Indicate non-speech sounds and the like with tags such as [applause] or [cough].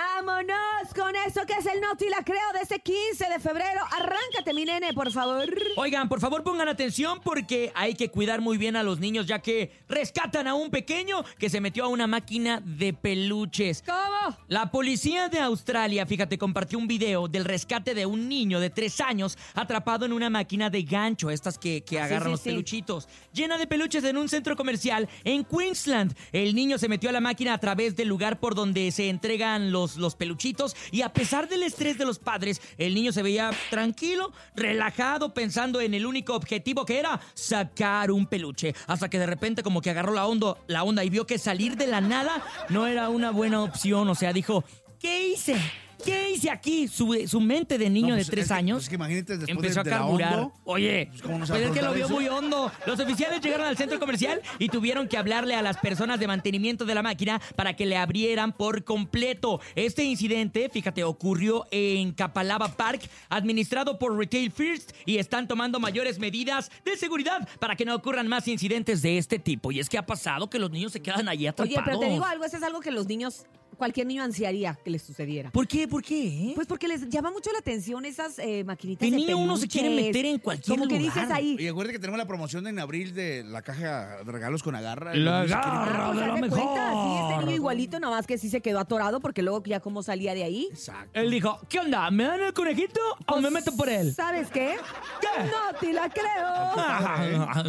Vámonos con eso que es el Noti la creo de ese 15 de febrero. Arráncate, mi nene, por favor. Oigan, por favor pongan atención porque hay que cuidar muy bien a los niños ya que rescatan a un pequeño que se metió a una máquina de peluches. ¿Cómo? La policía de Australia, fíjate, compartió un video del rescate de un niño de tres años atrapado en una máquina de gancho, estas que, que Ah, agarran sí, los sí. peluchitos, llena de peluches en un centro comercial en Queensland. El niño se metió a la máquina a través del lugar por donde se entregan los, los peluchitos y a pesar del estrés de los padres, el niño se veía tranquilo, relajado, pensando en el único objetivo que era sacar un peluche. Hasta que de repente como que agarró la onda, la onda y vio que salir de la nada no era una buena opción. O sea, dijo, ¿qué hice? ¿Qué hice aquí? Su, su mente de niño No, de pues, tres que- años pues, es que imagínate después empezó de- de a la carburar. hondo, Oye, pues, ¿cómo no se pues a es que lo acordar vio eso? muy hondo. Los oficiales llegaron al centro comercial y tuvieron que hablarle a las personas de mantenimiento de la máquina para que le abrieran por completo. Este incidente, fíjate, ocurrió en Capalaba Park, administrado por Retail First, y están tomando mayores medidas de seguridad para que no ocurran más incidentes de este tipo. Y es que ha pasado que los niños se quedan allí atrapados. Oye, pero te digo algo, eso es algo que los niños, cualquier niño ansiaría que les sucediera. ¿Por qué? ¿Por qué? Pues porque les llama mucho la atención esas eh, maquinitas De niño uno se quiere meter en cualquier Como que lugar. dices ahí. Y acuérdate que tenemos la promoción en abril de la caja de regalos con agarra. La Agarra. Ah, pues de haz de cuenta, mejor. sí, este niño igualito, nada más que sí se quedó atorado porque luego ya cómo salía de ahí. Exacto. Él dijo, ¿qué onda? ¿Me dan el conejito o me meto por él? ¿Sabes qué? ¿Qué? No te la creo. [laughs] Ah,